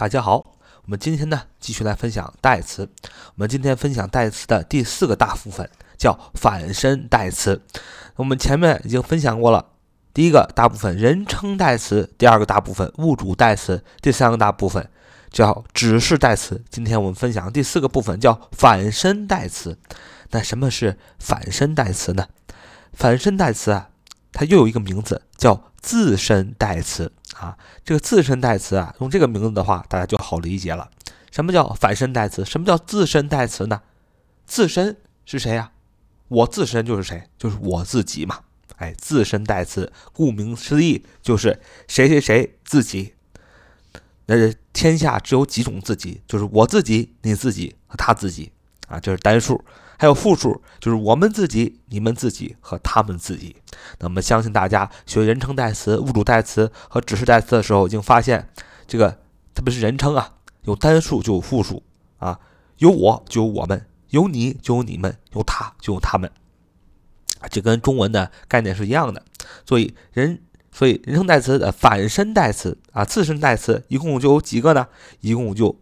大家好，我们今天呢继续来分享代词。我们今天分享代词的第四个大部分叫反身代词。我们前面已经分享过了，第一个大部分人称代词，第二个大部分物主代词，第三个大部分叫指示代词。今天我们分享第四个部分叫反身代词。那什么是反身代词呢？反身代词啊，它又有一个名字叫自身代词。啊，这个自身代词啊，用这个名字的话，大家就好理解了。什么叫反身代词？什么叫自身代词呢？自身是谁呀？我自身就是谁？就是我自己嘛。哎，自身代词，顾名思义就是谁谁谁自己。那天下只有几种自己，就是我自己、你自己和他自己啊，这是单数。还有复数，就是我们自己、你们自己和他们自己。那么，相信大家学人称代词、物主代词和指示代词的时候，已经发现，这个特别是人称啊，有单数就有复数啊，有我就有我们，有你就有你们，有他就有他们，这跟中文的概念是一样的。所以人，所以人称代词的反身代词啊，自身代词一共就有几个呢？一共就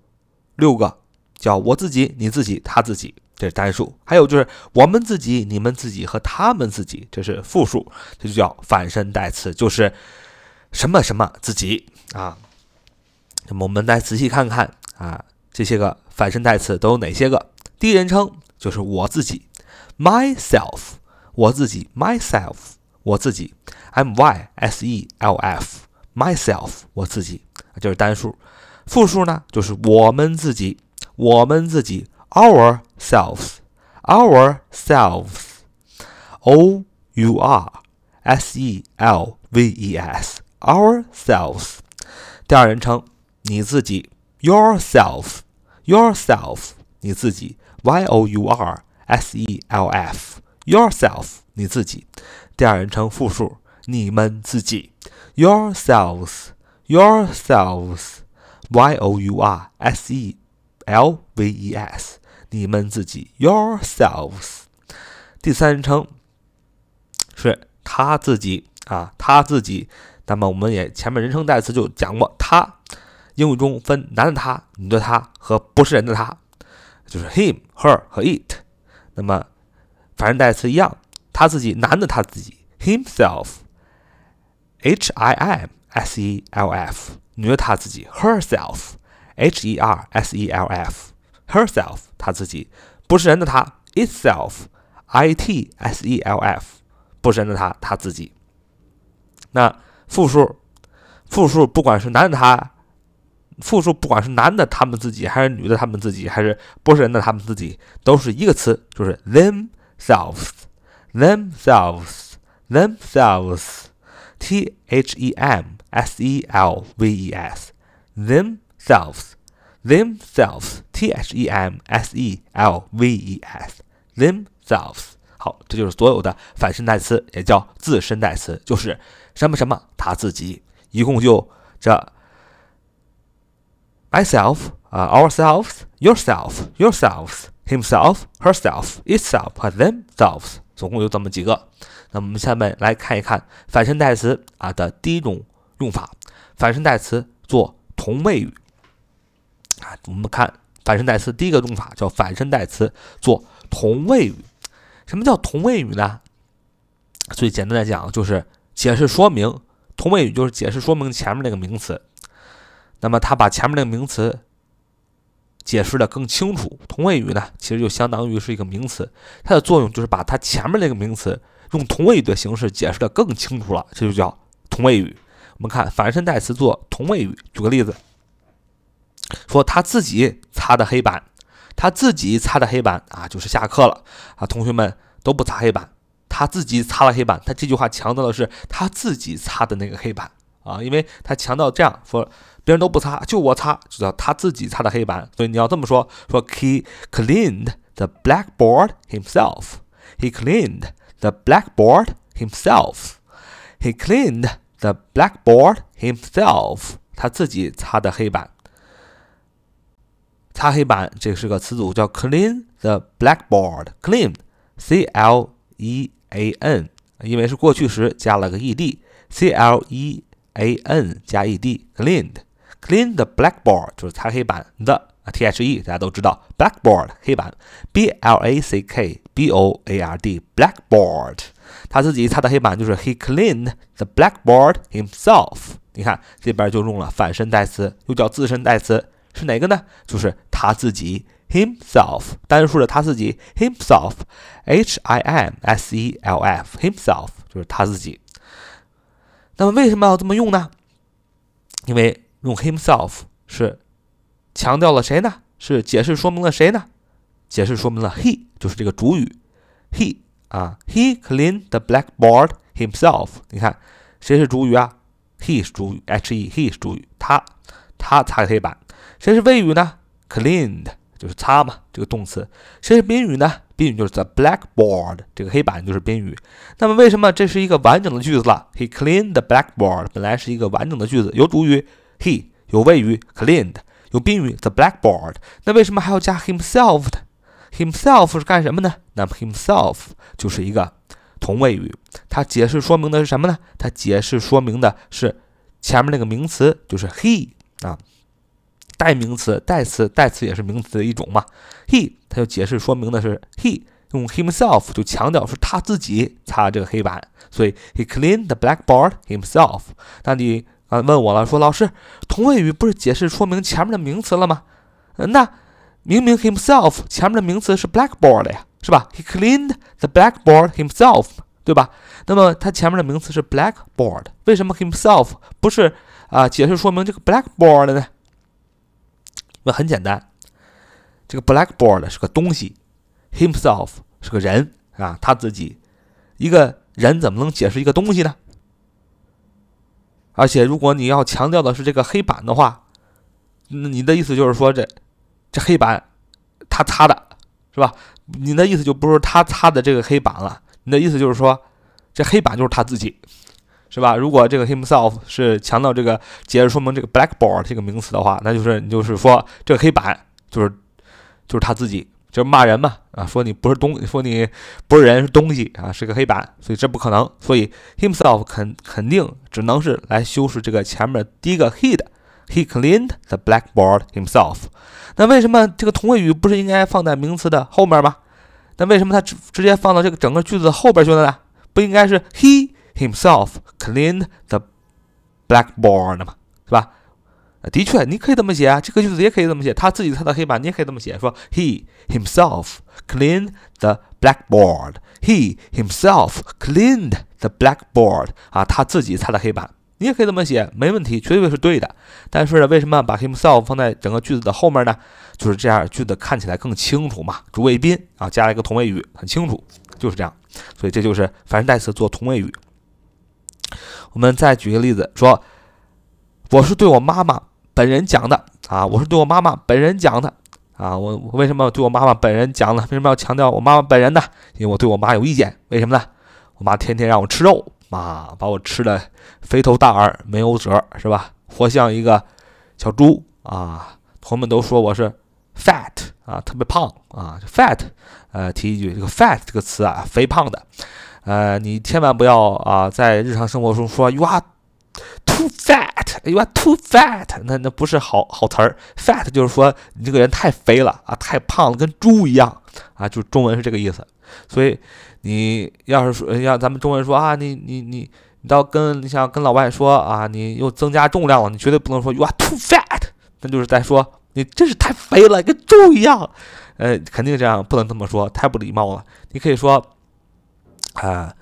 六个，叫我自己、你自己、他自己。这是单数，还有就是我们自己、你们自己和他们自己，这是复数，这就叫反身代词，就是什么什么自己啊。那么我们来仔细看看啊，这些个反身代词都有哪些个？第一人称就是我自己，myself，我自己，myself，我自己，m y s e l f，myself，我自己，就是单数。复数呢，就是我们自己，我们自己。ourselves, ourselves, o u r s e l v e s, ourselves。第二人称，你自己，yourself, yourself，你自己，y o u r s e l f, yourself，你自己。第二人称复数，你们自己，yourselves, yourselves, y o u r s e l v e s。 你们自己，yourselves。第三人称是他自己啊，他自己。那么我们也前面人称代词就讲过，他英语中分男的他、女的他和不是人的他，就是 him、her 和 it。那么反身代词一样，他自己男的他自己，himself，h i m s e l f；女的他自己，herself，h e r s e l f。herself，他自己，不是人的他，itself，i t s e l f，不是人的他，他自己。那复数，复数不管是男的他，复数不管是男的他们自己，还是女的他们自己，还是不是人的他们自己，都是一个词，就是 themselves，themselves，themselves，t h e m s e l v e s，themselves。 Themselves, t h e m s e l v e s, themselves。好，这就是所有的反身代词，也叫自身代词，就是什么什么他自己，一共就这 myself 啊，ourselves, yourself, yourselves, himself, herself, itself 和 themselves，总共有这么几个。那我们下面来看一看反身代词啊的第一种用法，反身代词做同位语。啊，我们看反身代词，第一个用法叫反身代词做同位语。什么叫同位语呢？最简单来讲，就是解释说明。同位语就是解释说明前面那个名词。那么它把前面那个名词解释的更清楚。同位语呢，其实就相当于是一个名词，它的作用就是把它前面那个名词用同位语的形式解释的更清楚了，这就叫同位语。我们看反身代词做同位语，举个例子。说他自己擦的黑板，他自己擦的黑板啊，就是下课了啊，同学们都不擦黑板，他自己擦了黑板。他这句话强调的是他自己擦的那个黑板啊，因为他强调这样说，别人都不擦，就我擦，就叫他自己擦的黑板。所以你要这么说，说 he cleaned the blackboard himself. He cleaned the blackboard himself. He cleaned the blackboard himself. 他自己擦的黑板。擦黑板，这是个词组，叫 clean the blackboard。clean，c l e a n，因为是过去时加了个 e d，c l e a n 加 e d，cleaned clean the blackboard 就是擦黑板的。T H E 大家都知道，blackboard 黑板，B L A C K B O A R D blackboard，他自己擦的黑板就是 He cleaned the blackboard himself。你看这边就用了反身代词，又叫自身代词，是哪个呢？就是他自己 himself，单数的他自己 himself，H I M S E L F himself 就是他自己。那么为什么要这么用呢？因为用 himself 是。强调了谁呢？是解释说明了谁呢？解释说明了 he，就是这个主语，he 啊，he clean the blackboard himself。你看谁是主语啊？he 是主语，he，he 是主语，他他擦黑板。谁是谓语呢？cleaned 就是擦嘛，这个动词。谁是宾语呢？宾语就是 the blackboard，这个黑板就是宾语。那么为什么这是一个完整的句子了？He cleaned the blackboard 本来是一个完整的句子，有主语 he，有谓语 cleaned。有宾语 the blackboard，那为什么还要加 himself 呢？himself 是干什么呢？那么 himself 就是一个同位语，它解释说明的是什么呢？它解释说明的是前面那个名词，就是 he 啊，代名词、代词、代词也是名词的一种嘛。he 它就解释说明的是 he，用 himself 就强调是他自己擦这个黑板，所以 he cleaned the blackboard himself。那你啊，问我了，说老师，同位语不是解释说明前面的名词了吗？那明明 himself 前面的名词是 blackboard 呀，是吧？He cleaned the blackboard himself，对吧？那么它前面的名词是 blackboard，为什么 himself 不是啊解释说明这个 blackboard 呢？那很简单，这个 blackboard 是个东西，himself 是个人啊，他自己，一个人怎么能解释一个东西呢？而且，如果你要强调的是这个黑板的话，那你的意思就是说，这这黑板他擦的是吧？你的意思就不是他擦的这个黑板了，你的意思就是说，这黑板就是他自己，是吧？如果这个 himself 是强调这个解释说明这个 blackboard 这个名词的话，那就是你就是说这个黑板就是就是他自己。就是骂人嘛，啊，说你不是东，说你不是人，是东西啊，是个黑板，所以这不可能。所以 himself 肯肯定只能是来修饰这个前面第一个 he 的，he cleaned the blackboard himself。那为什么这个同位语不是应该放在名词的后面吗？那为什么它直直接放到这个整个句子后边去了呢？不应该是 he himself cleaned the blackboard 嘛？是吧？的确，你可以这么写啊，这个句子也可以这么写。他自己擦的黑板，你也可以这么写，说 He himself cleaned the blackboard. He himself cleaned the blackboard. 啊，他自己擦的黑板，你也可以这么写，没问题，绝对是对的。但是呢，为什么把 himself 放在整个句子的后面呢？就是这样，句子看起来更清楚嘛。主谓宾啊，加了一个同位语，很清楚，就是这样。所以这就是反身代词做同位语。我们再举个例子，说我是对我妈妈。本人讲的啊，我是对我妈妈本人讲的啊，我为什么对我妈妈本人讲呢？为什么要强调我妈妈本人呢？因为我对我妈有意见，为什么呢？我妈天天让我吃肉啊，把我吃的肥头大耳，没有褶，是吧？活像一个小猪啊！同学们都说我是 fat 啊，特别胖啊，fat。呃，提一句，这个 fat 这个词啊，肥胖的，呃，你千万不要啊，在日常生活中说 you are too fat。You are too fat，那那不是好好词儿。Fat 就是说你这个人太肥了啊，太胖了，跟猪一样啊，就中文是这个意思。所以你要是说要咱们中文说啊，你你你你到跟你想跟老外说啊，你又增加重量了，你绝对不能说 You are too fat，那就是在说你真是太肥了，跟猪一样。呃，肯定这样不能这么说，太不礼貌了。你可以说啊，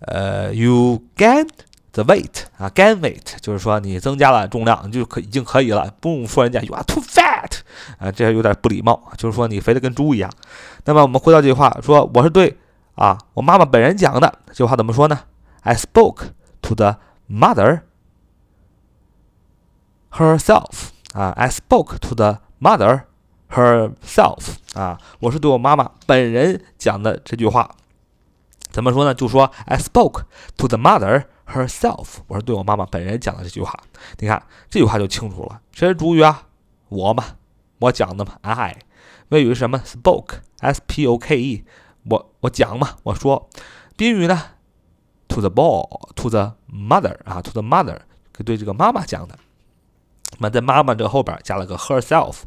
呃，You gain。The weight 啊，gain weight 就是说你增加了重量，就可已经可以了，不用说人家 you are too fat 啊，这有点不礼貌，就是说你肥的跟猪一样。那么我们回到这句话，说我是对啊，我妈妈本人讲的这句话怎么说呢？I spoke to the mother herself 啊，I spoke to the mother herself 啊，我是对我妈妈本人讲的这句话， 怎么说呢？就说 I spoke to the mother。Herself，我是对我妈妈本人讲的这句话。你看这句话就清楚了，谁是主语啊？我嘛，我讲的嘛。I，谓语是什么？Spoke，S-P-O-K-E，我我讲嘛，我说。宾语呢？To the ball，to the mother 啊，to the mother，对这个妈妈讲的。那在妈妈这个后边加了个 herself，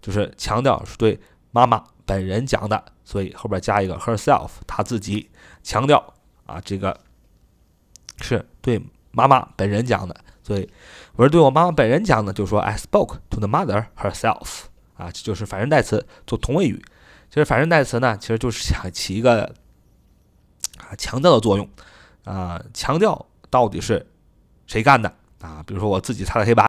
就是强调是对妈妈本人讲的，所以后边加一个 herself，她自己强调啊，这个是对妈妈本人讲的。所以我是对我妈妈本人讲的，就说 I spoke to the mother herself。啊，这就是反身代词做同位语。其实反身代词呢，其实就是想起一个啊强调的作用啊，强调到底是谁干的啊？比如说我自己擦的黑板。